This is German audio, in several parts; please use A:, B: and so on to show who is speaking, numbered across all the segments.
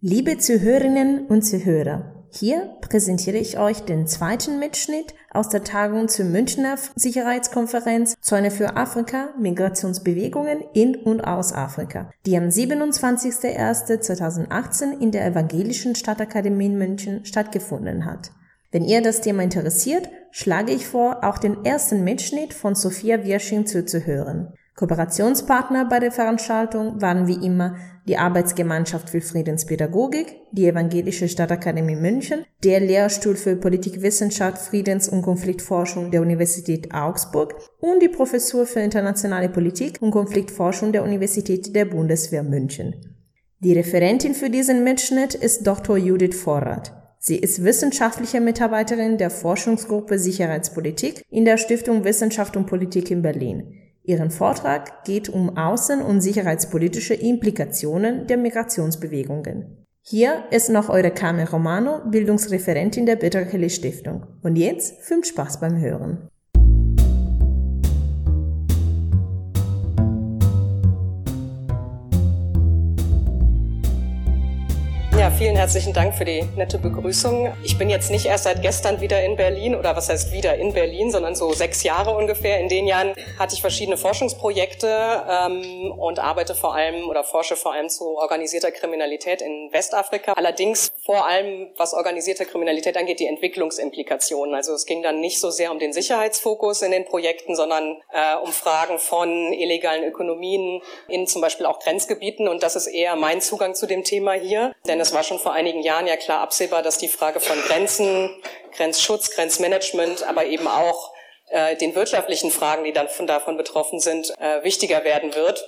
A: Liebe Zuhörerinnen und Zuhörer, hier präsentiere ich euch den zweiten Mitschnitt aus der Tagung zur Münchner Sicherheitskonferenz Zäune für Afrika, Migrationsbewegungen in und aus Afrika, die am 27.01.2018 in der Evangelischen Stadtakademie in München stattgefunden hat. Wenn ihr das Thema interessiert, schlage ich vor, auch den ersten Mitschnitt von Sophia Wirsching zuzuhören. Kooperationspartner bei der Veranstaltung waren wie immer die Arbeitsgemeinschaft für Friedenspädagogik, die Evangelische Stadtakademie München, der Lehrstuhl für Politikwissenschaft, Friedens- und Konfliktforschung der Universität Augsburg und die Professur für internationale Politik und Konfliktforschung der Universität der Bundeswehr München. Die Referentin für diesen Mitschnitt ist Dr. Judith Vorrat. Sie ist wissenschaftliche Mitarbeiterin der Forschungsgruppe Sicherheitspolitik in der Stiftung Wissenschaft und Politik in Berlin. Ihren Vortrag geht um außen- und sicherheitspolitische Implikationen der Migrationsbewegungen. Hier ist noch eure Carmen Romano, Bildungsreferentin der Peter Kelly Stiftung. Und jetzt viel Spaß beim Hören.
B: Vielen herzlichen Dank für die nette Begrüßung. Ich bin jetzt nicht erst seit gestern wieder in Berlin oder was heißt wieder in Berlin, sondern so sechs Jahre ungefähr. In den Jahren hatte ich verschiedene Forschungsprojekte ähm, und arbeite vor allem oder forsche vor allem zu organisierter Kriminalität in Westafrika. Allerdings vor allem, was organisierte Kriminalität angeht, die Entwicklungsimplikationen. Also es ging dann nicht so sehr um den Sicherheitsfokus in den Projekten, sondern äh, um Fragen von illegalen Ökonomien in zum Beispiel auch Grenzgebieten. Und das ist eher mein Zugang zu dem Thema hier, denn es war schon vor einigen Jahren ja klar absehbar, dass die Frage von Grenzen, Grenzschutz, Grenzmanagement, aber eben auch äh, den wirtschaftlichen Fragen, die dann von davon betroffen sind, äh, wichtiger werden wird.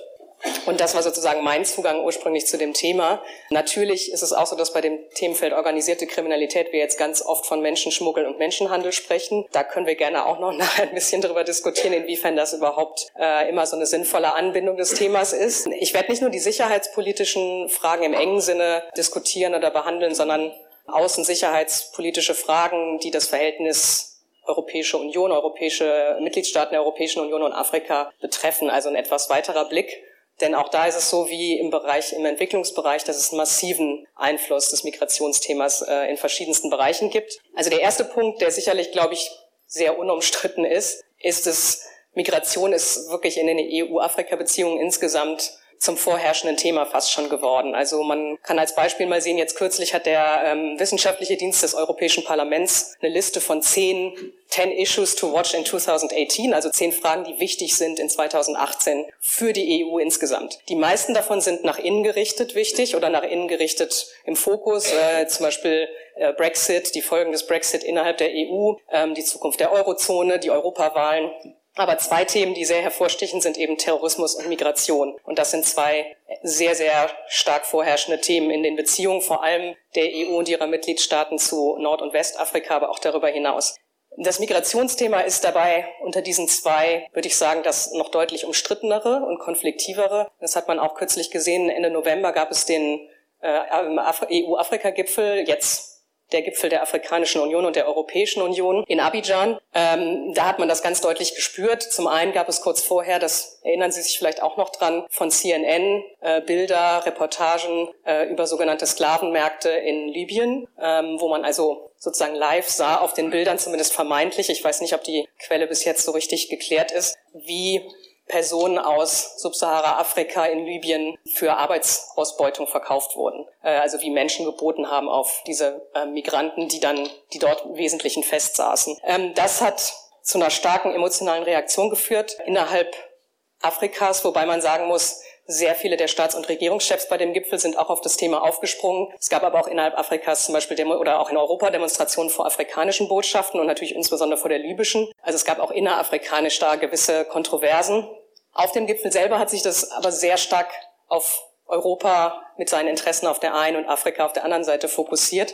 B: Und das war sozusagen mein Zugang ursprünglich zu dem Thema. Natürlich ist es auch so, dass bei dem Themenfeld organisierte Kriminalität wir jetzt ganz oft von Menschenschmuggel und Menschenhandel sprechen. Da können wir gerne auch noch nachher ein bisschen darüber diskutieren, inwiefern das überhaupt äh, immer so eine sinnvolle Anbindung des Themas ist. Ich werde nicht nur die sicherheitspolitischen Fragen im engen Sinne diskutieren oder behandeln, sondern außensicherheitspolitische Fragen, die das Verhältnis Europäische Union, europäische Mitgliedstaaten der Europäischen Union und Afrika betreffen. Also ein etwas weiterer Blick denn auch da ist es so wie im Bereich, im Entwicklungsbereich, dass es einen massiven Einfluss des Migrationsthemas äh, in verschiedensten Bereichen gibt. Also der erste Punkt, der sicherlich, glaube ich, sehr unumstritten ist, ist es, Migration ist wirklich in den EU-Afrika-Beziehungen insgesamt zum vorherrschenden Thema fast schon geworden. Also man kann als Beispiel mal sehen, jetzt kürzlich hat der ähm, wissenschaftliche Dienst des Europäischen Parlaments eine Liste von zehn 10 Issues to Watch in 2018, also zehn Fragen, die wichtig sind in 2018 für die EU insgesamt. Die meisten davon sind nach innen gerichtet wichtig oder nach innen gerichtet im Fokus, äh, zum Beispiel äh, Brexit, die Folgen des Brexit innerhalb der EU, ähm, die Zukunft der Eurozone, die Europawahlen aber zwei Themen, die sehr hervorstechen, sind eben Terrorismus und Migration. Und das sind zwei sehr, sehr stark vorherrschende Themen in den Beziehungen, vor allem der EU und ihrer Mitgliedstaaten zu Nord- und Westafrika, aber auch darüber hinaus. Das Migrationsthema ist dabei unter diesen zwei, würde ich sagen, das noch deutlich umstrittenere und konfliktivere. Das hat man auch kürzlich gesehen. Ende November gab es den äh, EU-Afrika-Gipfel, jetzt der Gipfel der Afrikanischen Union und der Europäischen Union in Abidjan. Ähm, da hat man das ganz deutlich gespürt. Zum einen gab es kurz vorher, das erinnern Sie sich vielleicht auch noch dran, von CNN äh, Bilder, Reportagen äh, über sogenannte Sklavenmärkte in Libyen, ähm, wo man also sozusagen live sah auf den Bildern, zumindest vermeintlich, ich weiß nicht, ob die Quelle bis jetzt so richtig geklärt ist, wie Personen aus Subsahara-Afrika in Libyen für Arbeitsausbeutung verkauft wurden. Äh, also wie Menschen geboten haben auf diese äh, Migranten, die dann, die dort im Wesentlichen festsaßen. Ähm, das hat zu einer starken emotionalen Reaktion geführt innerhalb Afrikas, wobei man sagen muss, sehr viele der Staats- und Regierungschefs bei dem Gipfel sind auch auf das Thema aufgesprungen. Es gab aber auch innerhalb Afrikas zum Beispiel Demo oder auch in Europa Demonstrationen vor afrikanischen Botschaften und natürlich insbesondere vor der libyschen. Also es gab auch innerafrikanisch da gewisse Kontroversen. Auf dem Gipfel selber hat sich das aber sehr stark auf Europa mit seinen Interessen auf der einen und Afrika auf der anderen Seite fokussiert.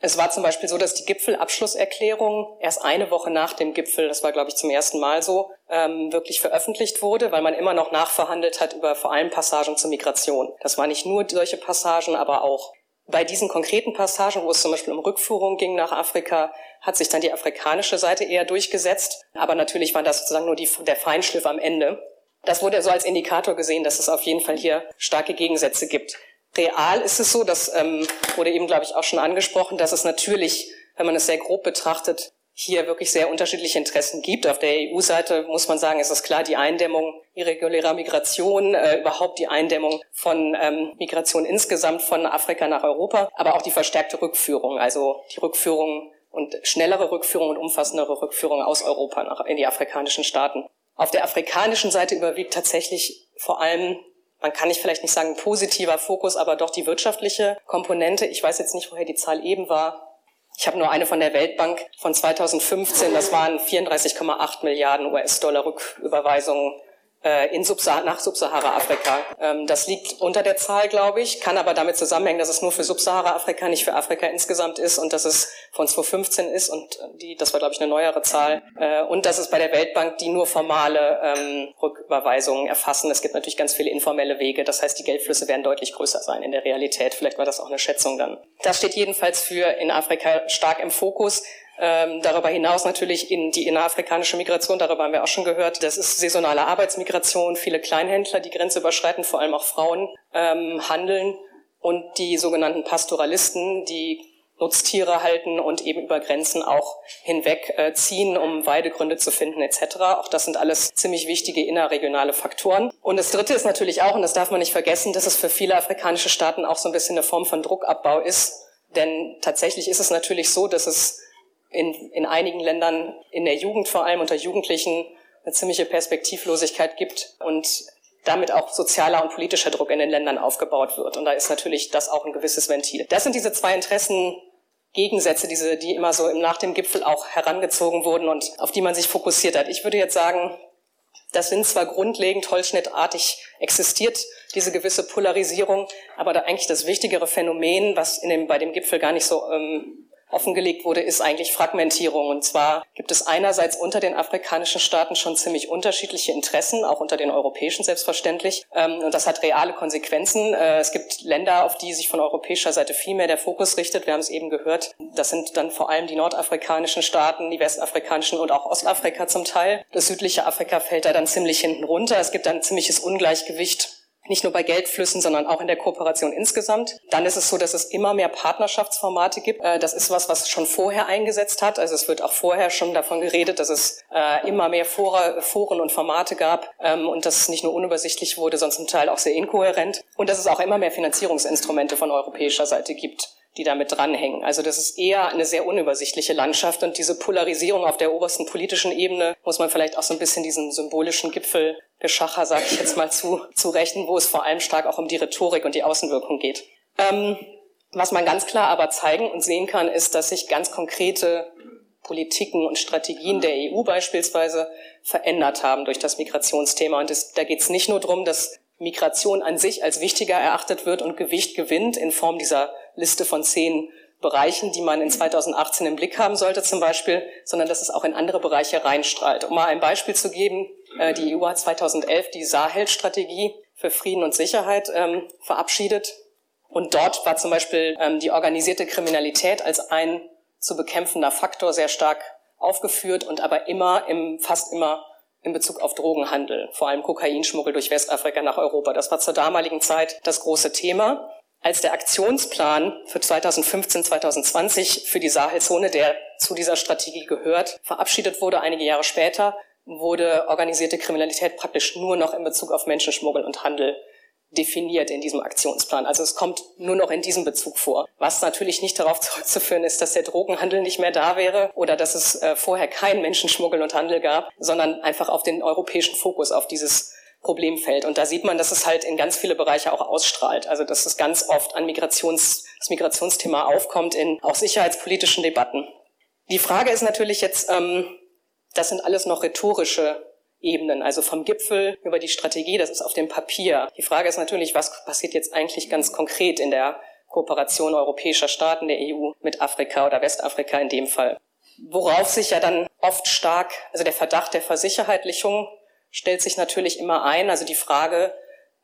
B: Es war zum Beispiel so, dass die Gipfelabschlusserklärung erst eine Woche nach dem Gipfel, das war glaube ich zum ersten Mal so, ähm, wirklich veröffentlicht wurde, weil man immer noch nachverhandelt hat über vor allem Passagen zur Migration. Das war nicht nur solche Passagen, aber auch bei diesen konkreten Passagen, wo es zum Beispiel um Rückführung ging nach Afrika, hat sich dann die afrikanische Seite eher durchgesetzt. Aber natürlich war das sozusagen nur die, der Feinschliff am Ende. Das wurde so als Indikator gesehen, dass es auf jeden Fall hier starke Gegensätze gibt. Real ist es so, das ähm, wurde eben, glaube ich, auch schon angesprochen, dass es natürlich, wenn man es sehr grob betrachtet, hier wirklich sehr unterschiedliche Interessen gibt. Auf der EU-Seite muss man sagen, ist es klar, die Eindämmung irregulärer Migration, äh, überhaupt die Eindämmung von ähm, Migration insgesamt von Afrika nach Europa, aber auch die verstärkte Rückführung, also die Rückführung und schnellere Rückführung und umfassendere Rückführung aus Europa nach, in die afrikanischen Staaten. Auf der afrikanischen Seite überwiegt tatsächlich vor allem man kann nicht vielleicht nicht sagen positiver Fokus, aber doch die wirtschaftliche Komponente. Ich weiß jetzt nicht, woher die Zahl eben war. Ich habe nur eine von der Weltbank von 2015, das waren 34,8 Milliarden US-Dollar Rücküberweisungen in Subsah nach Subsahara-Afrika. Ähm, das liegt unter der Zahl, glaube ich, kann aber damit zusammenhängen, dass es nur für Subsahara-Afrika, nicht für Afrika insgesamt ist und dass es von 2015 ist und die, das war, glaube ich, eine neuere Zahl. Äh, und dass es bei der Weltbank die nur formale ähm, Rücküberweisungen erfassen. Es gibt natürlich ganz viele informelle Wege. Das heißt, die Geldflüsse werden deutlich größer sein in der Realität. Vielleicht war das auch eine Schätzung dann. Das steht jedenfalls für in Afrika stark im Fokus. Ähm, darüber hinaus natürlich in die innerafrikanische Migration, darüber haben wir auch schon gehört. Das ist saisonale Arbeitsmigration, viele Kleinhändler, die Grenze überschreiten, vor allem auch Frauen ähm, handeln und die sogenannten Pastoralisten, die Nutztiere halten und eben über Grenzen auch hinweg äh, ziehen, um Weidegründe zu finden etc. Auch das sind alles ziemlich wichtige innerregionale Faktoren. Und das Dritte ist natürlich auch, und das darf man nicht vergessen, dass es für viele afrikanische Staaten auch so ein bisschen eine Form von Druckabbau ist. Denn tatsächlich ist es natürlich so, dass es in, in einigen Ländern in der Jugend vor allem unter Jugendlichen eine ziemliche Perspektivlosigkeit gibt und damit auch sozialer und politischer Druck in den Ländern aufgebaut wird. Und da ist natürlich das auch ein gewisses Ventil. Das sind diese zwei Interessengegensätze, diese, die immer so nach dem Gipfel auch herangezogen wurden und auf die man sich fokussiert hat. Ich würde jetzt sagen, das sind zwar grundlegend holzschnittartig existiert, diese gewisse Polarisierung, aber da eigentlich das wichtigere Phänomen, was in dem, bei dem Gipfel gar nicht so ähm, offengelegt wurde, ist eigentlich Fragmentierung. Und zwar gibt es einerseits unter den afrikanischen Staaten schon ziemlich unterschiedliche Interessen, auch unter den europäischen selbstverständlich. Ähm, und das hat reale Konsequenzen. Äh, es gibt Länder, auf die sich von europäischer Seite viel mehr der Fokus richtet. Wir haben es eben gehört. Das sind dann vor allem die nordafrikanischen Staaten, die westafrikanischen und auch Ostafrika zum Teil. Das südliche Afrika fällt da dann ziemlich hinten runter. Es gibt ein ziemliches Ungleichgewicht nicht nur bei Geldflüssen, sondern auch in der Kooperation insgesamt. Dann ist es so, dass es immer mehr Partnerschaftsformate gibt. Äh, das ist was, was schon vorher eingesetzt hat. Also es wird auch vorher schon davon geredet, dass es äh, immer mehr Foren und Formate gab ähm, und dass es nicht nur unübersichtlich wurde, sondern zum Teil auch sehr inkohärent. Und dass es auch immer mehr Finanzierungsinstrumente von europäischer Seite gibt die damit dranhängen. Also das ist eher eine sehr unübersichtliche Landschaft und diese Polarisierung auf der obersten politischen Ebene muss man vielleicht auch so ein bisschen diesen symbolischen Gipfelgeschacher, sag ich jetzt mal zu, zu rechnen, wo es vor allem stark auch um die Rhetorik und die Außenwirkung geht. Ähm, was man ganz klar aber zeigen und sehen kann, ist, dass sich ganz konkrete Politiken und Strategien der EU beispielsweise verändert haben durch das Migrationsthema. Und es, da geht es nicht nur darum, dass Migration an sich als wichtiger erachtet wird und Gewicht gewinnt in Form dieser Liste von zehn Bereichen, die man in 2018 im Blick haben sollte zum Beispiel, sondern dass es auch in andere Bereiche reinstrahlt. Um mal ein Beispiel zu geben, äh, die EU hat 2011 die Sahel-Strategie für Frieden und Sicherheit ähm, verabschiedet. Und dort war zum Beispiel ähm, die organisierte Kriminalität als ein zu bekämpfender Faktor sehr stark aufgeführt und aber immer im, fast immer in Bezug auf Drogenhandel, vor allem Kokainschmuggel durch Westafrika nach Europa. Das war zur damaligen Zeit das große Thema. Als der Aktionsplan für 2015, 2020 für die Sahelzone, der zu dieser Strategie gehört, verabschiedet wurde, einige Jahre später, wurde organisierte Kriminalität praktisch nur noch in Bezug auf Menschenschmuggel und Handel definiert in diesem Aktionsplan. Also es kommt nur noch in diesem Bezug vor. Was natürlich nicht darauf zurückzuführen ist, dass der Drogenhandel nicht mehr da wäre oder dass es äh, vorher keinen Menschenschmuggel und Handel gab, sondern einfach auf den europäischen Fokus, auf dieses Problemfeld. Und da sieht man, dass es halt in ganz viele Bereiche auch ausstrahlt. Also dass es ganz oft an Migrations, das Migrationsthema aufkommt in auch sicherheitspolitischen Debatten. Die Frage ist natürlich jetzt, ähm, das sind alles noch rhetorische Ebenen, also vom Gipfel über die Strategie, das ist auf dem Papier. Die Frage ist natürlich, was passiert jetzt eigentlich ganz konkret in der Kooperation europäischer Staaten der EU mit Afrika oder Westafrika in dem Fall. Worauf sich ja dann oft stark, also der Verdacht der Versicherheitlichung stellt sich natürlich immer ein. Also die Frage,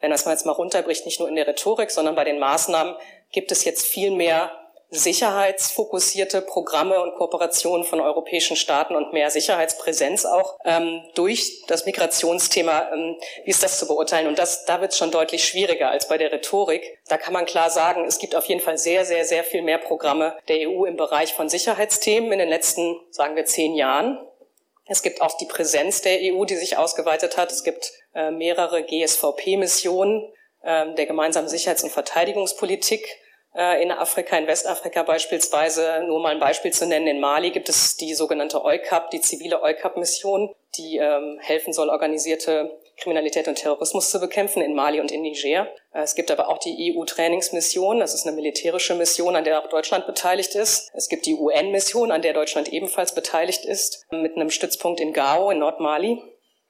B: wenn das mal jetzt mal runterbricht, nicht nur in der Rhetorik, sondern bei den Maßnahmen, gibt es jetzt viel mehr sicherheitsfokussierte Programme und Kooperationen von europäischen Staaten und mehr Sicherheitspräsenz auch ähm, durch das Migrationsthema. Ähm, wie ist das zu beurteilen? Und das, da wird es schon deutlich schwieriger als bei der Rhetorik. Da kann man klar sagen, es gibt auf jeden Fall sehr, sehr, sehr viel mehr Programme der EU im Bereich von Sicherheitsthemen in den letzten, sagen wir, zehn Jahren. Es gibt auch die Präsenz der EU, die sich ausgeweitet hat. Es gibt äh, mehrere GSVP-Missionen äh, der gemeinsamen Sicherheits- und Verteidigungspolitik in Afrika, in Westafrika beispielsweise, nur mal ein Beispiel zu nennen, in Mali gibt es die sogenannte EUCAP, die zivile EUCAP-Mission, die ähm, helfen soll, organisierte Kriminalität und Terrorismus zu bekämpfen in Mali und in Niger. Äh, es gibt aber auch die EU-Trainingsmission, das ist eine militärische Mission, an der auch Deutschland beteiligt ist. Es gibt die UN-Mission, an der Deutschland ebenfalls beteiligt ist, mit einem Stützpunkt in Gao in Nordmali.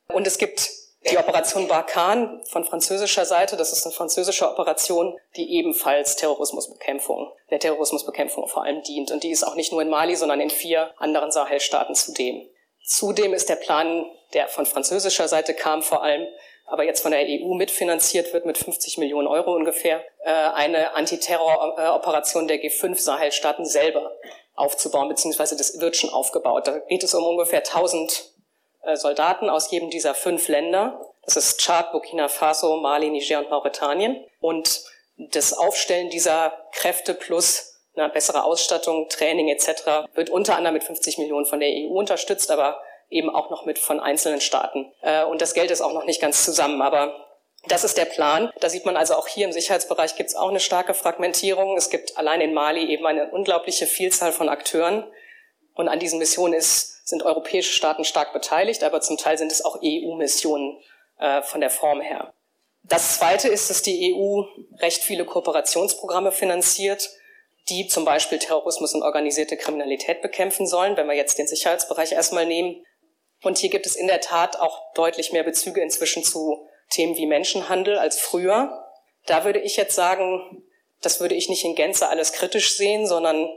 B: Und es gibt die Operation Barkan von französischer Seite, das ist eine französische Operation, die ebenfalls Terrorismusbekämpfung, der Terrorismusbekämpfung vor allem dient. Und die ist auch nicht nur in Mali, sondern in vier anderen Sahelstaaten zudem. Zudem ist der Plan, der von französischer Seite kam, vor allem aber jetzt von der EU mitfinanziert wird mit 50 Millionen Euro ungefähr, äh, eine Antiterroroperation der G5 Sahelstaaten selber aufzubauen, beziehungsweise das wird schon aufgebaut. Da geht es um ungefähr 1000 äh, Soldaten aus jedem dieser fünf Länder. Das ist Tschad, Burkina Faso, Mali, Niger und Mauretanien. Und das Aufstellen dieser Kräfte plus eine bessere Ausstattung, Training etc. wird unter anderem mit 50 Millionen von der EU unterstützt, aber eben auch noch mit von einzelnen Staaten. Äh, und das Geld ist auch noch nicht ganz zusammen, aber das ist der Plan. Da sieht man also auch hier im Sicherheitsbereich gibt es auch eine starke Fragmentierung. Es gibt allein in Mali eben eine unglaubliche Vielzahl von Akteuren. Und an diesen Missionen ist, sind europäische Staaten stark beteiligt, aber zum Teil sind es auch EU-Missionen äh, von der Form her. Das Zweite ist, dass die EU recht viele Kooperationsprogramme finanziert, die zum Beispiel Terrorismus und organisierte Kriminalität bekämpfen sollen, wenn wir jetzt den Sicherheitsbereich erstmal nehmen. Und hier gibt es in der Tat auch deutlich mehr Bezüge inzwischen zu Themen wie Menschenhandel als früher. Da würde ich jetzt sagen, das würde ich nicht in Gänze alles kritisch sehen, sondern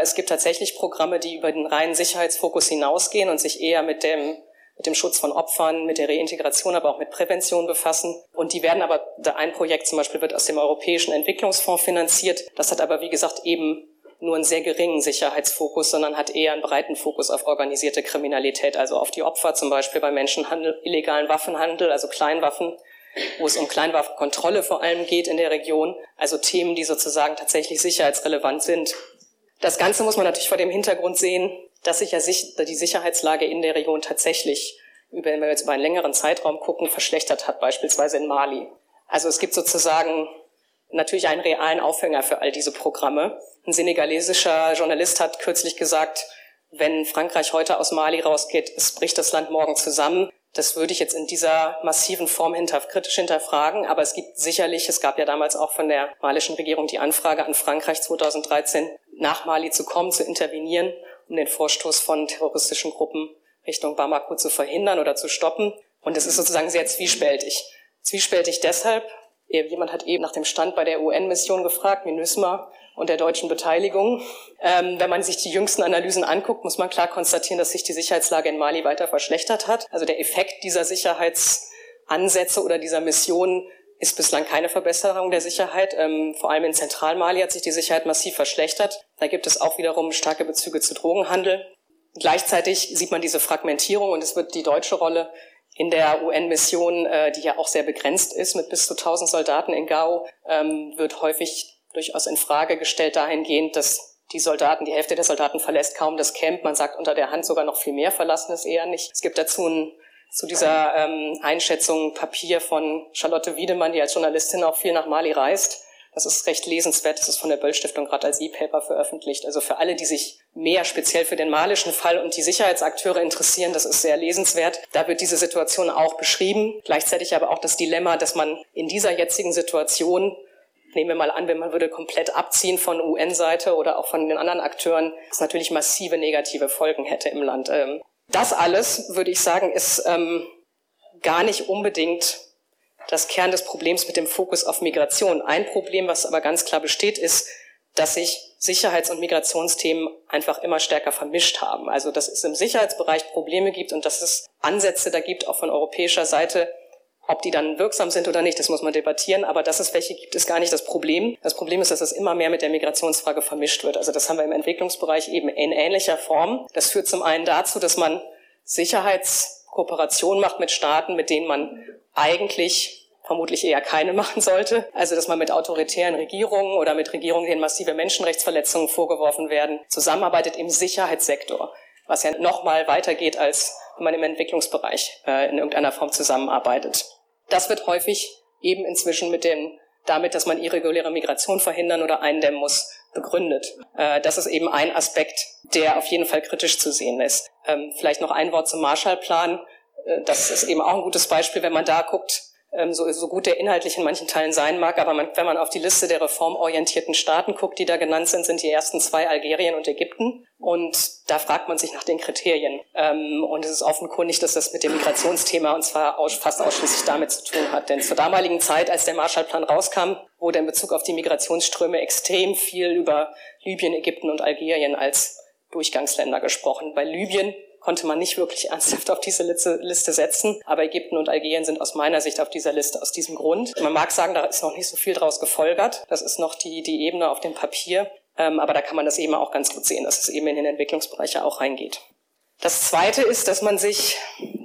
B: es gibt tatsächlich Programme, die über den reinen Sicherheitsfokus hinausgehen und sich eher mit dem mit dem Schutz von Opfern, mit der Reintegration, aber auch mit Prävention befassen. Und die werden aber, ein Projekt zum Beispiel wird aus dem Europäischen Entwicklungsfonds finanziert. Das hat aber, wie gesagt, eben nur einen sehr geringen Sicherheitsfokus, sondern hat eher einen breiten Fokus auf organisierte Kriminalität, also auf die Opfer, zum Beispiel bei Menschenhandel, illegalen Waffenhandel, also Kleinwaffen, wo es um Kleinwaffenkontrolle vor allem geht in der Region, also Themen, die sozusagen tatsächlich sicherheitsrelevant sind. Das Ganze muss man natürlich vor dem Hintergrund sehen, dass sich ja die Sicherheitslage in der Region tatsächlich, wenn wir jetzt über einen längeren Zeitraum gucken, verschlechtert hat, beispielsweise in Mali. Also es gibt sozusagen natürlich einen realen Aufhänger für all diese Programme. Ein senegalesischer Journalist hat kürzlich gesagt, wenn Frankreich heute aus Mali rausgeht, es bricht das Land morgen zusammen. Das würde ich jetzt in dieser massiven Form hinter, kritisch hinterfragen. Aber es gibt sicherlich, es gab ja damals auch von der malischen Regierung die Anfrage an Frankreich 2013, nach Mali zu kommen, zu intervenieren, um den Vorstoß von terroristischen Gruppen Richtung Bamako zu verhindern oder zu stoppen. Und es ist sozusagen sehr zwiespältig. Zwiespältig deshalb, jemand hat eben nach dem Stand bei der UN-Mission gefragt, MINUSMA und der deutschen Beteiligung. Ähm, wenn man sich die jüngsten Analysen anguckt, muss man klar konstatieren, dass sich die Sicherheitslage in Mali weiter verschlechtert hat. Also der Effekt dieser Sicherheitsansätze oder dieser Mission ist bislang keine Verbesserung der Sicherheit. Ähm, vor allem in Zentralmali hat sich die Sicherheit massiv verschlechtert. Da gibt es auch wiederum starke Bezüge zu Drogenhandel. Gleichzeitig sieht man diese Fragmentierung und es wird die deutsche Rolle in der UN-Mission, äh, die ja auch sehr begrenzt ist mit bis zu 1000 Soldaten in Gao, ähm, wird häufig durchaus in Frage gestellt dahingehend, dass die Soldaten, die Hälfte der Soldaten verlässt kaum das Camp. Man sagt unter der Hand sogar noch viel mehr verlassen es eher nicht. Es gibt dazu ein zu dieser ähm, Einschätzung Papier von Charlotte Wiedemann, die als Journalistin auch viel nach Mali reist. Das ist recht lesenswert. Das ist von der Böll Stiftung gerade als E-Paper veröffentlicht. Also für alle, die sich mehr speziell für den malischen Fall und die Sicherheitsakteure interessieren, das ist sehr lesenswert. Da wird diese Situation auch beschrieben. Gleichzeitig aber auch das Dilemma, dass man in dieser jetzigen Situation nehmen wir mal an, wenn man würde komplett abziehen von UN-Seite oder auch von den anderen Akteuren, das natürlich massive negative Folgen hätte im Land. Ähm, das alles, würde ich sagen, ist ähm, gar nicht unbedingt das Kern des Problems mit dem Fokus auf Migration. Ein Problem, was aber ganz klar besteht, ist, dass sich Sicherheits- und Migrationsthemen einfach immer stärker vermischt haben. Also dass es im Sicherheitsbereich Probleme gibt und dass es Ansätze da gibt, auch von europäischer Seite, Ob die dann wirksam sind oder nicht, das muss man debattieren. Aber dass es welche gibt, ist gar nicht das Problem. Das Problem ist, dass es immer mehr mit der Migrationsfrage vermischt wird. Also das haben wir im Entwicklungsbereich eben in ähnlicher Form. Das führt zum einen dazu, dass man Sicherheitskooperation macht mit Staaten, mit denen man eigentlich vermutlich eher keine machen sollte. Also dass man mit autoritären Regierungen oder mit Regierungen, denen massive Menschenrechtsverletzungen vorgeworfen werden, zusammenarbeitet im Sicherheitssektor, was ja noch mal weitergeht als wenn man im Entwicklungsbereich äh, in irgendeiner Form zusammenarbeitet. Das wird häufig eben inzwischen mit dem, damit, dass man irreguläre Migration verhindern oder eindämmen muss, begründet. Äh, das ist eben ein Aspekt, der auf jeden Fall kritisch zu sehen ist. Ähm, vielleicht noch ein Wort zum Marshallplan. Äh, das ist eben auch ein gutes Beispiel, wenn man da guckt, so, so gut der inhaltlich in manchen Teilen sein mag, aber man, wenn man auf die Liste der reformorientierten Staaten guckt, die da genannt sind, sind die ersten zwei Algerien und Ägypten. Und da fragt man sich nach den Kriterien. Ähm, und es ist offenkundig, dass das mit dem Migrationsthema und zwar fast ausschließlich damit zu tun hat. Denn zur damaligen Zeit, als der Marshallplan rauskam, wurde in Bezug auf die Migrationsströme extrem viel über Libyen, Ägypten und Algerien als Durchgangsländer gesprochen. Bei Libyen konnte man nicht wirklich ernsthaft auf diese Liste setzen. Aber Ägypten und Algerien sind aus meiner Sicht auf dieser Liste aus diesem Grund. Man mag sagen, da ist noch nicht so viel draus gefolgert. Das ist noch die, die Ebene auf dem Papier. Ähm, aber da kann man das eben auch ganz gut sehen, dass es eben in den Entwicklungsbereiche auch reingeht. Das Zweite ist, dass man sich,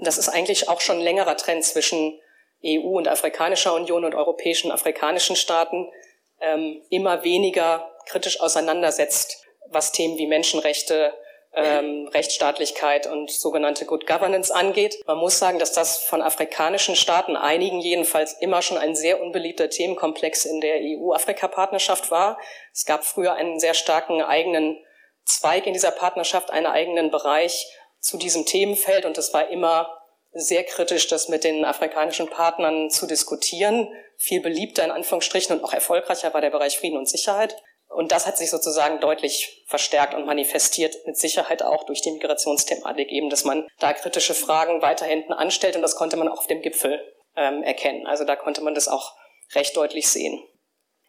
B: das ist eigentlich auch schon ein längerer Trend zwischen EU und Afrikanischer Union und europäischen afrikanischen Staaten, ähm, immer weniger kritisch auseinandersetzt, was Themen wie Menschenrechte, ähm, Rechtsstaatlichkeit und sogenannte Good Governance angeht. Man muss sagen, dass das von afrikanischen Staaten, einigen jedenfalls, immer schon ein sehr unbeliebter Themenkomplex in der EU-Afrika-Partnerschaft war. Es gab früher einen sehr starken eigenen Zweig in dieser Partnerschaft, einen eigenen Bereich zu diesem Themenfeld und es war immer sehr kritisch, das mit den afrikanischen Partnern zu diskutieren. Viel beliebter in Anführungsstrichen und auch erfolgreicher war der Bereich Frieden und Sicherheit. Und das hat sich sozusagen deutlich verstärkt und manifestiert, mit Sicherheit auch durch die Migrationsthematik eben, dass man da kritische Fragen weiter hinten anstellt und das konnte man auch auf dem Gipfel ähm, erkennen. Also da konnte man das auch recht deutlich sehen.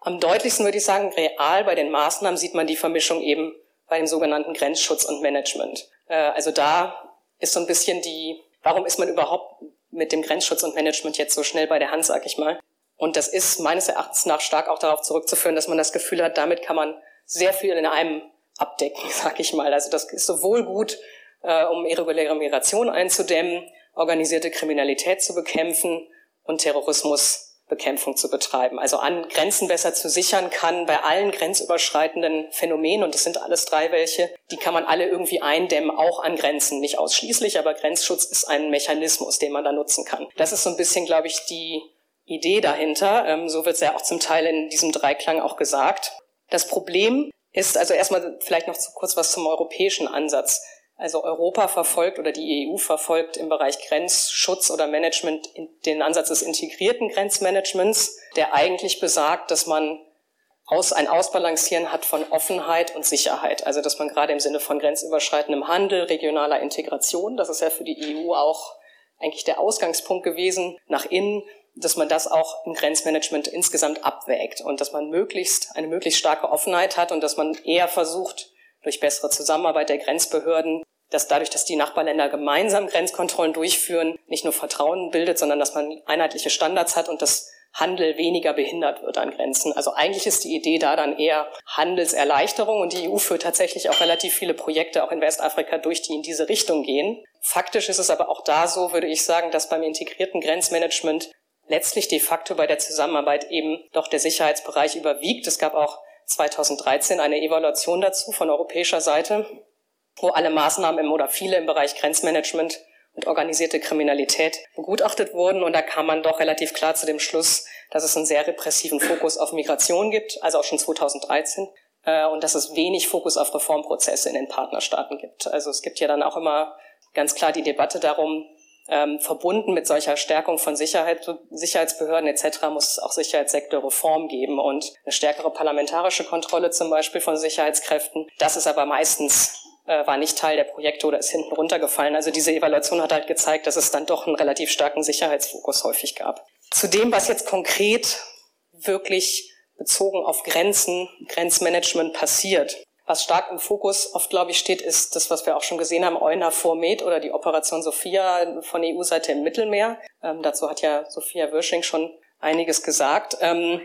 B: Am deutlichsten würde ich sagen, real bei den Maßnahmen sieht man die Vermischung eben bei dem sogenannten Grenzschutz und Management. Äh, also da ist so ein bisschen die, warum ist man überhaupt mit dem Grenzschutz und Management jetzt so schnell bei der Hand, sag ich mal. Und das ist meines Erachtens nach stark auch darauf zurückzuführen, dass man das Gefühl hat, damit kann man sehr viel in einem abdecken, sag ich mal. Also das ist sowohl gut, äh, um irreguläre Migration einzudämmen, organisierte Kriminalität zu bekämpfen und Terrorismusbekämpfung zu betreiben. Also an Grenzen besser zu sichern kann bei allen grenzüberschreitenden Phänomenen, und das sind alles drei welche, die kann man alle irgendwie eindämmen, auch an Grenzen. Nicht ausschließlich, aber Grenzschutz ist ein Mechanismus, den man da nutzen kann. Das ist so ein bisschen, glaube ich, die Idee dahinter. Ähm, so wird es ja auch zum Teil in diesem Dreiklang auch gesagt. Das Problem ist also erstmal vielleicht noch zu kurz was zum europäischen Ansatz. Also Europa verfolgt oder die EU verfolgt im Bereich Grenzschutz oder Management den Ansatz des integrierten Grenzmanagements, der eigentlich besagt, dass man aus, ein Ausbalancieren hat von Offenheit und Sicherheit. Also dass man gerade im Sinne von grenzüberschreitendem Handel, regionaler Integration, das ist ja für die EU auch eigentlich der Ausgangspunkt gewesen, nach innen dass man das auch im Grenzmanagement insgesamt abwägt und dass man möglichst eine möglichst starke Offenheit hat und dass man eher versucht, durch bessere Zusammenarbeit der Grenzbehörden, dass dadurch, dass die Nachbarländer gemeinsam Grenzkontrollen durchführen, nicht nur Vertrauen bildet, sondern dass man einheitliche Standards hat und das Handel weniger behindert wird an Grenzen. Also eigentlich ist die Idee da dann eher Handelserleichterung und die EU führt tatsächlich auch relativ viele Projekte auch in Westafrika durch, die in diese Richtung gehen. Faktisch ist es aber auch da so, würde ich sagen, dass beim integrierten Grenzmanagement letztlich de facto bei der Zusammenarbeit eben doch der Sicherheitsbereich überwiegt. Es gab auch 2013 eine Evaluation dazu von europäischer Seite, wo alle Maßnahmen im, oder viele im Bereich Grenzmanagement und organisierte Kriminalität begutachtet wurden. Und da kam man doch relativ klar zu dem Schluss, dass es einen sehr repressiven Fokus auf Migration gibt, also auch schon 2013, äh, und dass es wenig Fokus auf Reformprozesse in den Partnerstaaten gibt. Also es gibt ja dann auch immer ganz klar die Debatte darum, ähm, verbunden mit solcher Stärkung von Sicherheit, Sicherheitsbehörden etc. muss es auch Sicherheitssektorreform geben und eine stärkere parlamentarische Kontrolle zum Beispiel von Sicherheitskräften. Das ist aber meistens äh, war nicht Teil der Projekte oder ist hinten runtergefallen. Also diese Evaluation hat halt gezeigt, dass es dann doch einen relativ starken Sicherheitsfokus häufig gab. Zu dem, was jetzt konkret wirklich bezogen auf Grenzen, Grenzmanagement passiert, Was stark im Fokus oft, glaube ich, steht, ist das, was wir auch schon gesehen haben, EUNAVFOR Med oder die Operation Sophia von EU-Seite im Mittelmeer. Ähm, dazu hat ja Sophia Wirsching schon einiges gesagt. Ähm,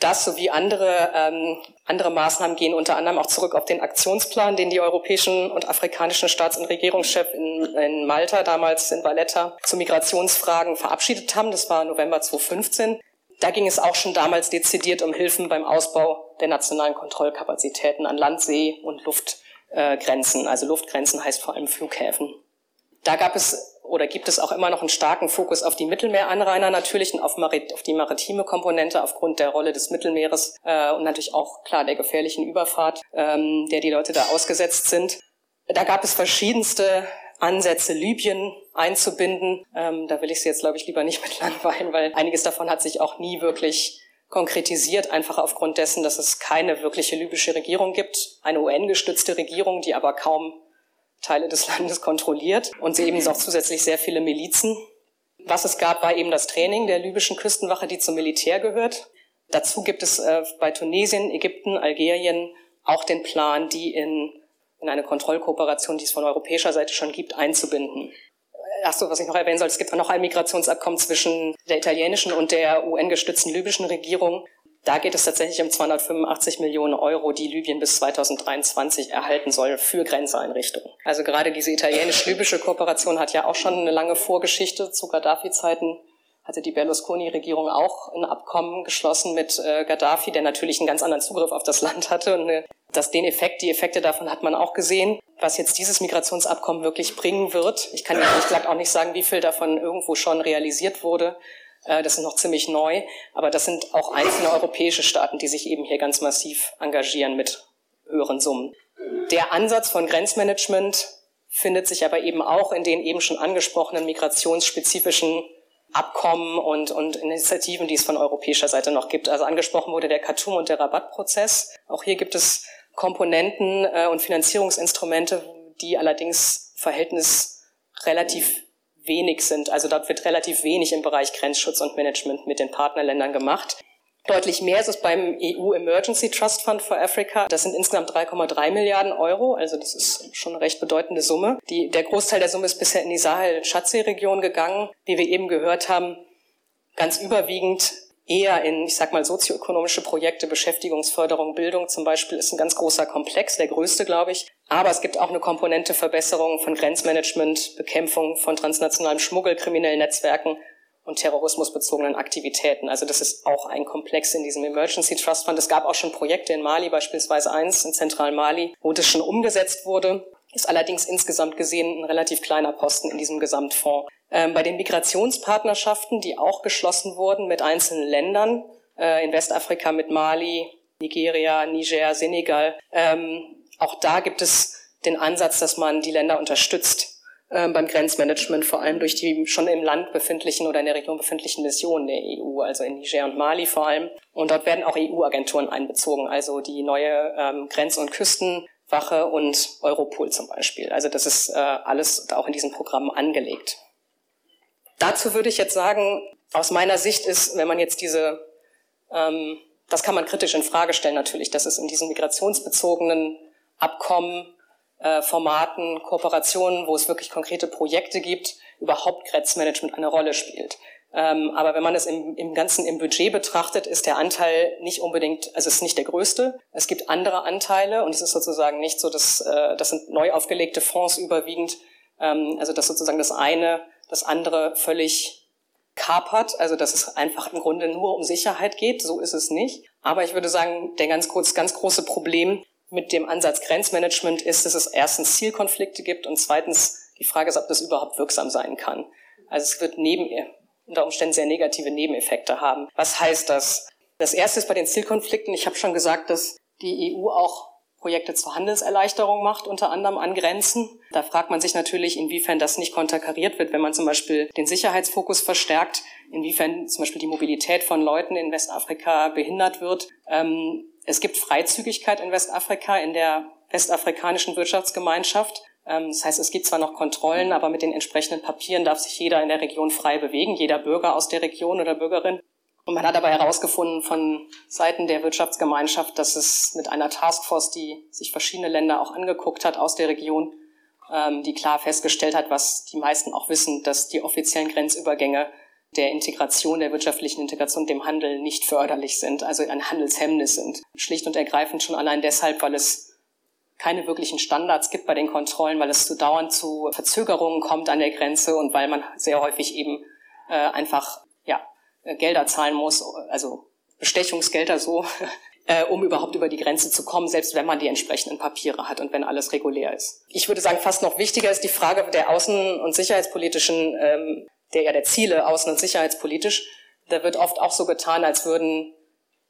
B: das sowie andere, ähm, andere Maßnahmen gehen unter anderem auch zurück auf den Aktionsplan, den die europäischen und afrikanischen Staats- und Regierungschefs in, in Malta, damals in Valletta, zu Migrationsfragen verabschiedet haben. Das war November 2015. Da ging es auch schon damals dezidiert um Hilfen beim Ausbau der nationalen Kontrollkapazitäten an Land, See und Luftgrenzen. Also Luftgrenzen heißt vor allem Flughäfen. Da gab es oder gibt es auch immer noch einen starken Fokus auf die Mittelmeeranrainer natürlich und auf, auf die maritime Komponente aufgrund der Rolle des Mittelmeeres äh, und natürlich auch klar der gefährlichen Überfahrt, ähm, der die Leute da ausgesetzt sind. Da gab es verschiedenste Ansätze, Libyen einzubinden. Ähm, da will ich Sie jetzt, glaube ich, lieber nicht mit langweilen, weil einiges davon hat sich auch nie wirklich konkretisiert, einfach aufgrund dessen, dass es keine wirkliche libysche Regierung gibt, eine UN-gestützte Regierung, die aber kaum Teile des Landes kontrolliert und sie eben auch zusätzlich sehr viele Milizen. Was es gab, war eben das Training der libyschen Küstenwache, die zum Militär gehört. Dazu gibt es äh, bei Tunesien, Ägypten, Algerien auch den Plan, die in in eine Kontrollkooperation, die es von europäischer Seite schon gibt, einzubinden. Ach so, was ich noch erwähnen soll, es gibt auch noch ein Migrationsabkommen zwischen der italienischen und der UN-gestützten libyschen Regierung. Da geht es tatsächlich um 285 Millionen Euro, die Libyen bis 2023 erhalten soll für Grenzeinrichtungen. Also gerade diese italienisch-libysche Kooperation hat ja auch schon eine lange Vorgeschichte. Zu Gaddafi-Zeiten hatte die Berlusconi-Regierung auch ein Abkommen geschlossen mit äh, Gaddafi, der natürlich einen ganz anderen Zugriff auf das Land hatte und eine dass den Effekt, die Effekte davon hat man auch gesehen. Was jetzt dieses Migrationsabkommen wirklich bringen wird, ich kann ehrlich gesagt auch nicht sagen, wie viel davon irgendwo schon realisiert wurde. Äh, das ist noch ziemlich neu, aber das sind auch einzelne europäische Staaten, die sich eben hier ganz massiv engagieren mit höheren Summen. Der Ansatz von Grenzmanagement findet sich aber eben auch in den eben schon angesprochenen migrationsspezifischen Abkommen und, und Initiativen, die es von europäischer Seite noch gibt. Also angesprochen wurde der Khartoum- und der Rabattprozess. Auch hier gibt es Komponenten äh, und Finanzierungsinstrumente, die allerdings Verhältnis relativ wenig sind. Also dort wird relativ wenig im Bereich Grenzschutz und Management mit den Partnerländern gemacht. Deutlich mehr ist es beim EU Emergency Trust Fund for Africa. Das sind insgesamt 3,3 Milliarden Euro, also das ist schon eine recht bedeutende Summe. Die, der Großteil der Summe ist bisher in die Sahel-Tschadsee-Region gegangen. Wie wir eben gehört haben, ganz überwiegend eher in, ich sag mal, sozioökonomische Projekte, Beschäftigungsförderung, Bildung zum Beispiel ist ein ganz großer Komplex, der größte, glaube ich. Aber es gibt auch eine Komponente Verbesserung von Grenzmanagement, Bekämpfung von transnationalem Schmuggel, kriminellen Netzwerken und terrorismusbezogenen Aktivitäten. Also das ist auch ein Komplex in diesem Emergency Trust Fund. Es gab auch schon Projekte in Mali, beispielsweise eins in Zentralen Mali, wo das schon umgesetzt wurde. Ist allerdings insgesamt gesehen ein relativ kleiner Posten in diesem Gesamtfonds. Ähm, bei den Migrationspartnerschaften, die auch geschlossen wurden mit einzelnen Ländern, äh, in Westafrika mit Mali, Nigeria, Niger, Senegal, ähm, auch da gibt es den Ansatz, dass man die Länder unterstützt beim Grenzmanagement, vor allem durch die schon im Land befindlichen oder in der Region befindlichen Missionen der EU, also in Niger und Mali vor allem. Und dort werden auch EU-Agenturen einbezogen, also die neue ähm, Grenz- und Küstenwache und Europol zum Beispiel. Also das ist äh, alles auch in diesem Programm angelegt. Dazu würde ich jetzt sagen, aus meiner Sicht ist, wenn man jetzt diese, ähm, das kann man kritisch in Frage stellen natürlich, dass es in diesen migrationsbezogenen Abkommen, äh, Formaten, Kooperationen, wo es wirklich konkrete Projekte gibt, überhaupt Grenzmanagement eine Rolle spielt. Ähm, aber wenn man es im, im Ganzen im Budget betrachtet, ist der Anteil nicht unbedingt, also es ist nicht der größte. Es gibt andere Anteile und es ist sozusagen nicht so, dass äh, das sind neu aufgelegte Fonds überwiegend. Ähm, also dass sozusagen das eine das andere völlig kapert, also dass es einfach im Grunde nur um Sicherheit geht. So ist es nicht. Aber ich würde sagen, der ganz, kurz, ganz große Problem mit dem Ansatz Grenzmanagement ist, dass es erstens Zielkonflikte gibt und zweitens die Frage ist, ob das überhaupt wirksam sein kann. Also es wird neben, unter Umständen sehr negative Nebeneffekte haben. Was heißt das? Das erste ist bei den Zielkonflikten. Ich habe schon gesagt, dass die EU auch Projekte zur Handelserleichterung macht, unter anderem an Grenzen. Da fragt man sich natürlich, inwiefern das nicht konterkariert wird, wenn man zum Beispiel den Sicherheitsfokus verstärkt, inwiefern zum Beispiel die Mobilität von Leuten in Westafrika behindert wird. Ähm, es gibt Freizügigkeit in Westafrika, in der westafrikanischen Wirtschaftsgemeinschaft. Ähm, das heißt, es gibt zwar noch Kontrollen, aber mit den entsprechenden Papieren darf sich jeder in der Region frei bewegen, jeder Bürger aus der Region oder Bürgerin. Und man hat aber herausgefunden von Seiten der Wirtschaftsgemeinschaft, dass es mit einer Taskforce, die sich verschiedene Länder auch angeguckt hat aus der Region, ähm, die klar festgestellt hat, was die meisten auch wissen, dass die offiziellen Grenzübergänge der Integration, der wirtschaftlichen Integration, dem Handel nicht förderlich sind, also ein Handelshemmnis sind. Schlicht und ergreifend schon allein deshalb, weil es keine wirklichen Standards gibt bei den Kontrollen, weil es zu dauernd zu Verzögerungen kommt an der Grenze und weil man sehr häufig eben äh, einfach Gelder zahlen muss, also Bestechungsgelder so, äh, um überhaupt über die Grenze zu kommen, selbst wenn man die entsprechenden Papiere hat und wenn alles regulär ist. Ich würde sagen, fast noch wichtiger ist die Frage der außen- und sicherheitspolitischen, ähm, der ja der Ziele außen- und sicherheitspolitisch. Da wird oft auch so getan, als würden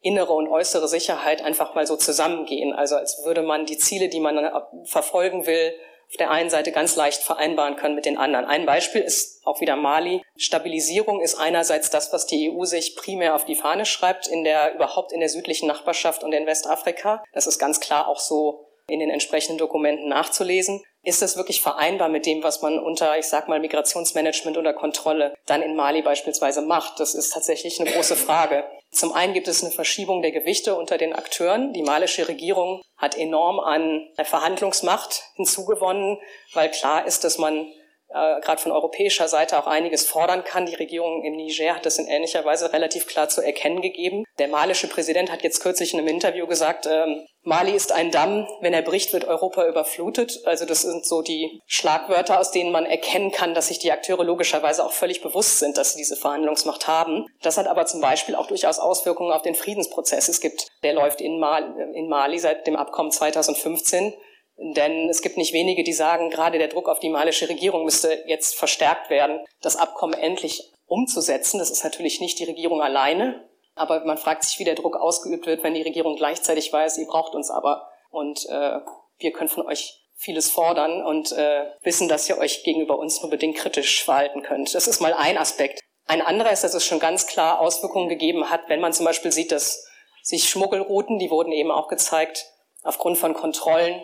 B: innere und äußere Sicherheit einfach mal so zusammengehen. Also als würde man die Ziele, die man verfolgen will, auf der einen Seite ganz leicht vereinbaren können mit den anderen. Ein Beispiel ist auch wieder Mali. Stabilisierung ist einerseits das, was die EU sich primär auf die Fahne schreibt, in der, überhaupt in der südlichen Nachbarschaft und in Westafrika. Das ist ganz klar auch so in den entsprechenden Dokumenten nachzulesen. Ist das wirklich vereinbar mit dem, was man unter, ich sag mal, Migrationsmanagement oder Kontrolle dann in Mali beispielsweise macht? Das ist tatsächlich eine große Frage. Zum einen gibt es eine Verschiebung der Gewichte unter den Akteuren. Die malische Regierung hat enorm an Verhandlungsmacht hinzugewonnen, weil klar ist, dass man äh, gerade von europäischer Seite auch einiges fordern kann. Die Regierung im Niger hat das in ähnlicher Weise relativ klar zu erkennen gegeben. Der malische Präsident hat jetzt kürzlich in einem Interview gesagt, ähm, Mali ist ein Damm, wenn er bricht, wird Europa überflutet. Also das sind so die Schlagwörter, aus denen man erkennen kann, dass sich die Akteure logischerweise auch völlig bewusst sind, dass sie diese Verhandlungsmacht haben. Das hat aber zum Beispiel auch durchaus Auswirkungen auf den Friedensprozess. Es gibt, der läuft in Mali, in Mali seit dem Abkommen 2015 denn es gibt nicht wenige, die sagen, gerade der Druck auf die malische Regierung müsste jetzt verstärkt werden, das Abkommen endlich umzusetzen. Das ist natürlich nicht die Regierung alleine, aber man fragt sich, wie der Druck ausgeübt wird, wenn die Regierung gleichzeitig weiß, ihr braucht uns aber und äh, wir können von euch vieles fordern und äh, wissen, dass ihr euch gegenüber uns nur bedingt kritisch verhalten könnt. Das ist mal ein Aspekt. Ein anderer ist, dass es schon ganz klar Auswirkungen gegeben hat, wenn man zum Beispiel sieht, dass sich Schmuggelrouten, die wurden eben auch gezeigt, aufgrund von Kontrollen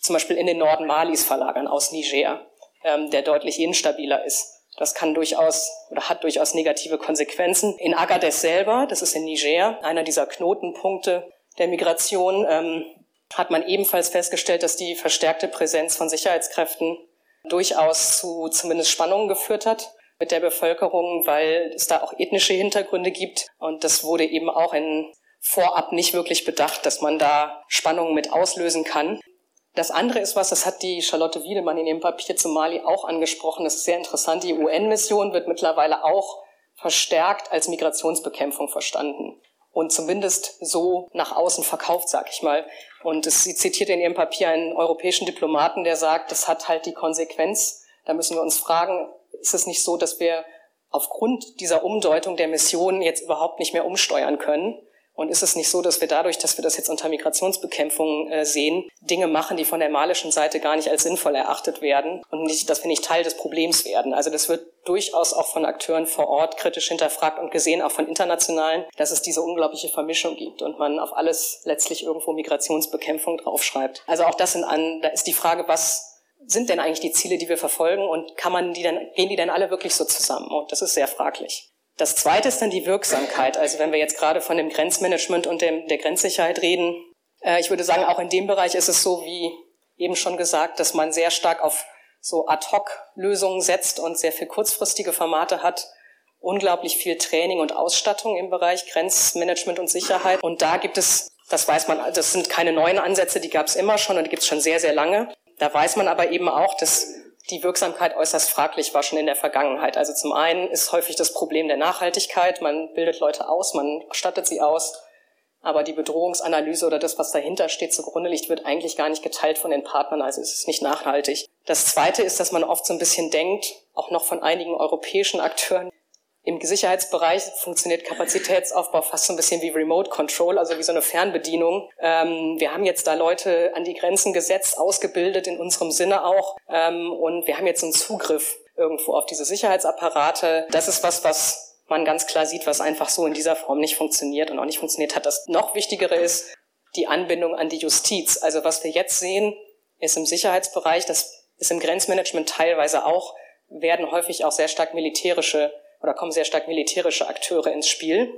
B: zum Beispiel in den Norden Malis verlagern aus Niger, ähm, der deutlich instabiler ist. Das kann durchaus oder hat durchaus negative Konsequenzen. In Agadez selber, das ist in Niger, einer dieser Knotenpunkte der Migration, ähm, hat man ebenfalls festgestellt, dass die verstärkte Präsenz von Sicherheitskräften durchaus zu zumindest Spannungen geführt hat mit der Bevölkerung, weil es da auch ethnische Hintergründe gibt. Und das wurde eben auch in vorab nicht wirklich bedacht, dass man da Spannungen mit auslösen kann. Das andere ist was, das hat die Charlotte Wiedemann in ihrem Papier zu Mali auch angesprochen. Das ist sehr interessant. Die UN-Mission wird mittlerweile auch verstärkt als Migrationsbekämpfung verstanden und zumindest so nach außen verkauft, sag ich mal. Und es, sie zitiert in ihrem Papier einen europäischen Diplomaten, der sagt, das hat halt die Konsequenz. Da müssen wir uns fragen, ist es nicht so, dass wir aufgrund dieser Umdeutung der Mission jetzt überhaupt nicht mehr umsteuern können? Und ist es nicht so, dass wir dadurch, dass wir das jetzt unter Migrationsbekämpfung äh, sehen, Dinge machen, die von der malischen Seite gar nicht als sinnvoll erachtet werden und nicht, dass wir nicht Teil des Problems werden? Also das wird durchaus auch von Akteuren vor Ort kritisch hinterfragt und gesehen, auch von internationalen, dass es diese unglaubliche Vermischung gibt und man auf alles letztlich irgendwo Migrationsbekämpfung draufschreibt. Also auch das sind an, da ist die Frage, was sind denn eigentlich die Ziele, die wir verfolgen und kann man die denn, gehen die denn alle wirklich so zusammen? Und das ist sehr fraglich. Das zweite ist dann die Wirksamkeit. Also wenn wir jetzt gerade von dem Grenzmanagement und dem, der Grenzsicherheit reden, äh, ich würde sagen, auch in dem Bereich ist es so, wie eben schon gesagt, dass man sehr stark auf so Ad-Hoc-Lösungen setzt und sehr viel kurzfristige Formate hat, unglaublich viel Training und Ausstattung im Bereich Grenzmanagement und Sicherheit. Und da gibt es, das weiß man, das sind keine neuen Ansätze, die gab es immer schon und die gibt es schon sehr, sehr lange. Da weiß man aber eben auch, dass die Wirksamkeit äußerst fraglich war schon in der Vergangenheit. Also zum einen ist häufig das Problem der Nachhaltigkeit. Man bildet Leute aus, man stattet sie aus, aber die Bedrohungsanalyse oder das, was dahinter steht, zugrunde liegt, wird eigentlich gar nicht geteilt von den Partnern, also es ist nicht nachhaltig. Das Zweite ist, dass man oft so ein bisschen denkt, auch noch von einigen europäischen Akteuren, im Sicherheitsbereich funktioniert Kapazitätsaufbau fast so ein bisschen wie Remote Control, also wie so eine Fernbedienung. Ähm, wir haben jetzt da Leute an die Grenzen gesetzt, ausgebildet in unserem Sinne auch. Ähm, und wir haben jetzt einen Zugriff irgendwo auf diese Sicherheitsapparate. Das ist was, was man ganz klar sieht, was einfach so in dieser Form nicht funktioniert und auch nicht funktioniert hat. Das noch Wichtigere ist die Anbindung an die Justiz. Also was wir jetzt sehen, ist im Sicherheitsbereich, das ist im Grenzmanagement teilweise auch, werden häufig auch sehr stark militärische oder kommen sehr stark militärische Akteure ins Spiel.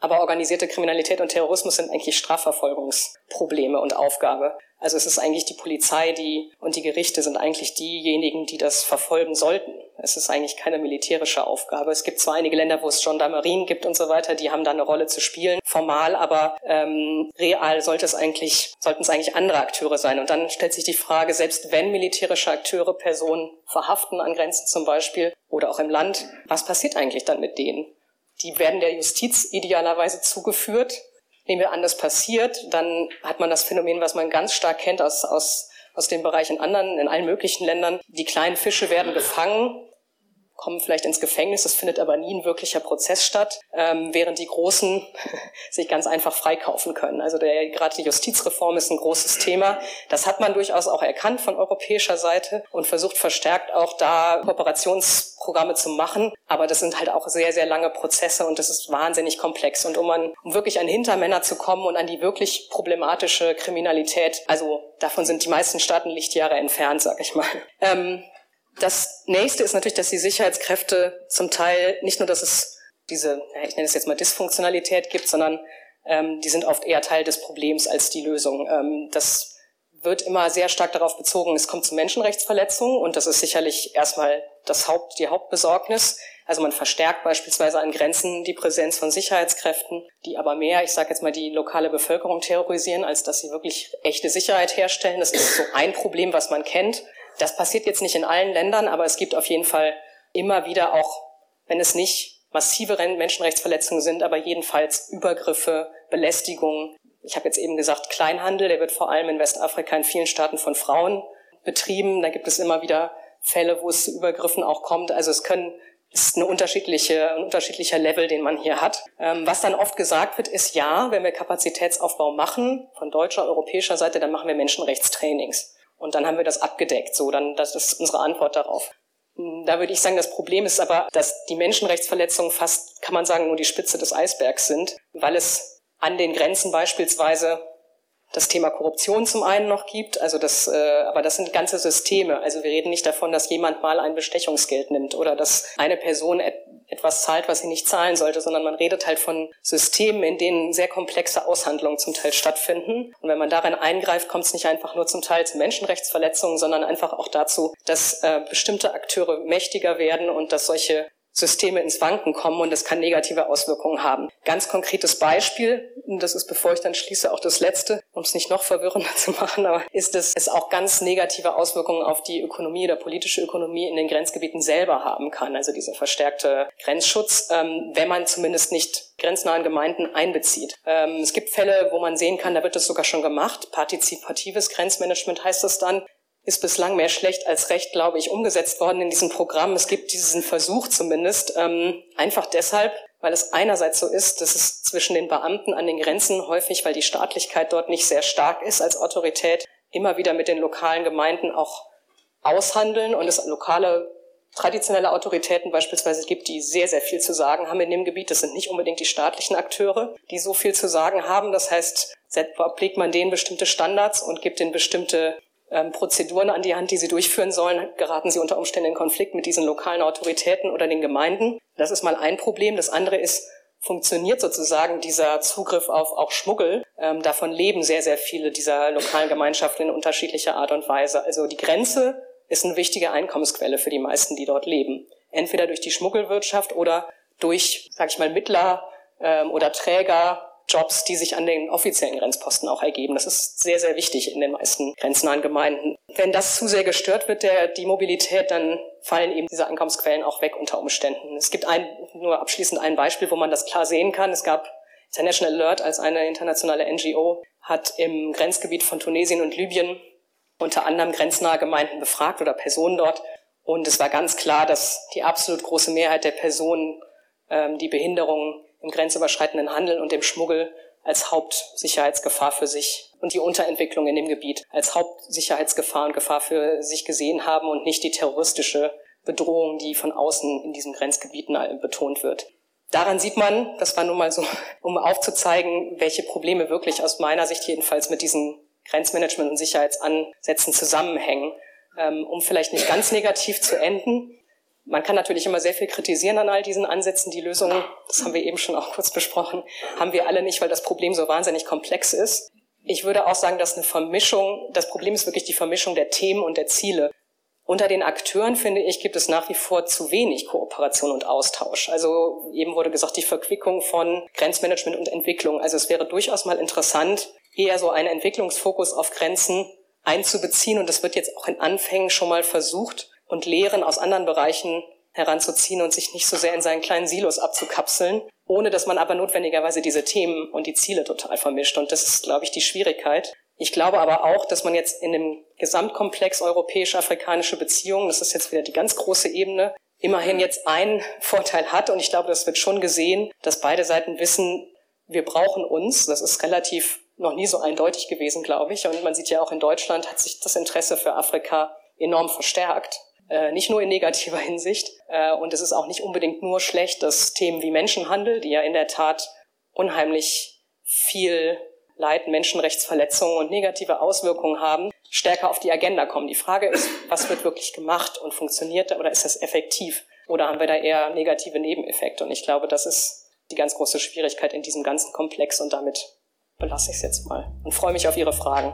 B: Aber organisierte Kriminalität und Terrorismus sind eigentlich Strafverfolgungsprobleme und Aufgabe. Also es ist eigentlich die Polizei, die und die Gerichte sind eigentlich diejenigen, die das verfolgen sollten. Es ist eigentlich keine militärische Aufgabe. Es gibt zwar einige Länder, wo es Gendarmerien gibt und so weiter, die haben da eine Rolle zu spielen, formal, aber ähm, real sollte es eigentlich, sollten es eigentlich andere Akteure sein. Und dann stellt sich die Frage, selbst wenn militärische Akteure Personen verhaften an Grenzen zum Beispiel oder auch im Land, was passiert eigentlich dann mit denen? Die werden der Justiz idealerweise zugeführt. Nehmen wir an, das passiert, dann hat man das Phänomen, was man ganz stark kennt aus, aus, aus dem Bereich in anderen, in allen möglichen Ländern. Die kleinen Fische werden gefangen, kommen vielleicht ins Gefängnis, es findet aber nie ein wirklicher Prozess statt, ähm, während die Großen sich ganz einfach freikaufen können. Also der, gerade die Justizreform ist ein großes Thema. Das hat man durchaus auch erkannt von europäischer Seite und versucht verstärkt auch da Kooperationsprogramme zu machen. Aber das sind halt auch sehr, sehr lange Prozesse und das ist wahnsinnig komplex. Und um, an, um wirklich an Hintermänner zu kommen und an die wirklich problematische Kriminalität, also davon sind die meisten Staaten Lichtjahre entfernt, sag ich mal. Ähm, das nächste ist natürlich, dass die Sicherheitskräfte zum Teil nicht nur, dass es diese, ich nenne es jetzt mal Dysfunktionalität gibt, sondern ähm, die sind oft eher Teil des Problems als die Lösung. Ähm, das wird immer sehr stark darauf bezogen, es kommt zu Menschenrechtsverletzungen und das ist sicherlich erstmal das Haupt, die Hauptbesorgnis. Also man verstärkt beispielsweise an Grenzen die Präsenz von Sicherheitskräften, die aber mehr, ich sage jetzt mal, die lokale Bevölkerung terrorisieren, als dass sie wirklich echte Sicherheit herstellen. Das ist so ein Problem, was man kennt. Das passiert jetzt nicht in allen Ländern, aber es gibt auf jeden Fall immer wieder auch, wenn es nicht massive Menschenrechtsverletzungen sind, aber jedenfalls Übergriffe, Belästigungen. Ich habe jetzt eben gesagt, Kleinhandel, der wird vor allem in Westafrika in vielen Staaten von Frauen betrieben. Da gibt es immer wieder Fälle, wo es zu Übergriffen auch kommt. Also es können ist eine unterschiedliche, ein unterschiedlicher Level, den man hier hat. Ähm, was dann oft gesagt wird, ist ja, wenn wir Kapazitätsaufbau machen, von deutscher, europäischer Seite, dann machen wir Menschenrechtstrainings. Und dann haben wir das abgedeckt. So, dann, das ist unsere Antwort darauf. Hm, da würde ich sagen, das Problem ist aber, dass die Menschenrechtsverletzungen fast, kann man sagen, nur die Spitze des Eisbergs sind, weil es an den Grenzen beispielsweise das Thema Korruption zum einen noch gibt, also das, äh, aber das sind ganze Systeme. Also wir reden nicht davon, dass jemand mal ein Bestechungsgeld nimmt oder dass eine Person etwas zahlt, was sie nicht zahlen sollte, sondern man redet halt von Systemen, in denen sehr komplexe Aushandlungen zum Teil stattfinden. Und wenn man darin eingreift, kommt es nicht einfach nur zum Teil zu Menschenrechtsverletzungen, sondern einfach auch dazu, dass äh, bestimmte Akteure mächtiger werden und dass solche Systeme ins Wanken kommen und das kann negative Auswirkungen haben. Ganz konkretes Beispiel, und das ist, bevor ich dann schließe, auch das letzte, um es nicht noch verwirrender zu machen, aber ist, dass es auch ganz negative Auswirkungen auf die Ökonomie oder politische Ökonomie in den Grenzgebieten selber haben kann. Also dieser verstärkte Grenzschutz, ähm, wenn man zumindest nicht grenznahen Gemeinden einbezieht. Ähm, es gibt Fälle, wo man sehen kann, da wird das sogar schon gemacht. Partizipatives Grenzmanagement heißt das dann ist bislang mehr schlecht als recht, glaube ich, umgesetzt worden in diesem Programm. Es gibt diesen Versuch zumindest, ähm, einfach deshalb, weil es einerseits so ist, dass es zwischen den Beamten an den Grenzen häufig, weil die Staatlichkeit dort nicht sehr stark ist als Autorität, immer wieder mit den lokalen Gemeinden auch aushandeln und es lokale traditionelle Autoritäten beispielsweise gibt, die sehr, sehr viel zu sagen haben in dem Gebiet. Das sind nicht unbedingt die staatlichen Akteure, die so viel zu sagen haben. Das heißt, obliegt man denen bestimmte Standards und gibt ihnen bestimmte ähm, Prozeduren an die Hand, die sie durchführen sollen, geraten sie unter Umständen in Konflikt mit diesen lokalen Autoritäten oder den Gemeinden. Das ist mal ein Problem. Das andere ist, funktioniert sozusagen dieser Zugriff auf auch Schmuggel. Ähm, davon leben sehr, sehr viele dieser lokalen Gemeinschaften in unterschiedlicher Art und Weise. Also die Grenze ist eine wichtige Einkommensquelle für die meisten, die dort leben. Entweder durch die Schmuggelwirtschaft oder durch, sag ich mal, Mittler ähm, oder Träger Jobs, die sich an den offiziellen Grenzposten auch ergeben. Das ist sehr, sehr wichtig in den meisten grenznahen Gemeinden. Wenn das zu sehr gestört wird, der, die Mobilität, dann fallen eben diese Einkommensquellen auch weg unter Umständen. Es gibt ein, nur abschließend ein Beispiel, wo man das klar sehen kann. Es gab International Alert als eine internationale NGO, hat im Grenzgebiet von Tunesien und Libyen unter anderem grenznahe Gemeinden befragt oder Personen dort. Und es war ganz klar, dass die absolut große Mehrheit der Personen ähm, die Behinderungen im grenzüberschreitenden Handel und dem Schmuggel als Hauptsicherheitsgefahr für sich und die Unterentwicklung in dem Gebiet als Hauptsicherheitsgefahr und Gefahr für sich gesehen haben und nicht die terroristische Bedrohung, die von außen in diesen Grenzgebieten betont wird. Daran sieht man, das war nun mal so, um aufzuzeigen, welche Probleme wirklich aus meiner Sicht jedenfalls mit diesen Grenzmanagement- und Sicherheitsansätzen zusammenhängen. Ähm, um vielleicht nicht ganz negativ zu enden, Man kann natürlich immer sehr viel kritisieren an all diesen Ansätzen. Die Lösungen, das haben wir eben schon auch kurz besprochen, haben wir alle nicht, weil das Problem so wahnsinnig komplex ist. Ich würde auch sagen, dass eine Vermischung, das Problem ist wirklich die Vermischung der Themen und der Ziele. Unter den Akteuren, finde ich, gibt es nach wie vor zu wenig Kooperation und Austausch. Also eben wurde gesagt, die Verquickung von Grenzmanagement und Entwicklung. Also es wäre durchaus mal interessant, eher so einen Entwicklungsfokus auf Grenzen einzubeziehen. Und das wird jetzt auch in Anfängen schon mal versucht und Lehren aus anderen Bereichen heranzuziehen und sich nicht so sehr in seinen kleinen Silos abzukapseln, ohne dass man aber notwendigerweise diese Themen und die Ziele total vermischt. Und das ist, glaube ich, die Schwierigkeit. Ich glaube aber auch, dass man jetzt in dem Gesamtkomplex europäisch-afrikanische Beziehungen, das ist jetzt wieder die ganz große Ebene, immerhin jetzt einen Vorteil hat. Und ich glaube, das wird schon gesehen, dass beide Seiten wissen, wir brauchen uns. Das ist relativ noch nie so eindeutig gewesen, glaube ich. Und man sieht ja auch in Deutschland hat sich das Interesse für Afrika enorm verstärkt. Äh, nicht nur in negativer Hinsicht. Äh, und es ist auch nicht unbedingt nur schlecht, dass Themen wie Menschenhandel, die ja in der Tat unheimlich viel Leid, Menschenrechtsverletzungen und negative Auswirkungen haben, stärker auf die Agenda kommen. Die Frage ist, was wird wirklich gemacht und funktioniert oder ist das effektiv? Oder haben wir da eher negative Nebeneffekte? Und ich glaube, das ist die ganz große Schwierigkeit in diesem ganzen Komplex und damit belasse ich es jetzt mal und freue mich auf Ihre Fragen.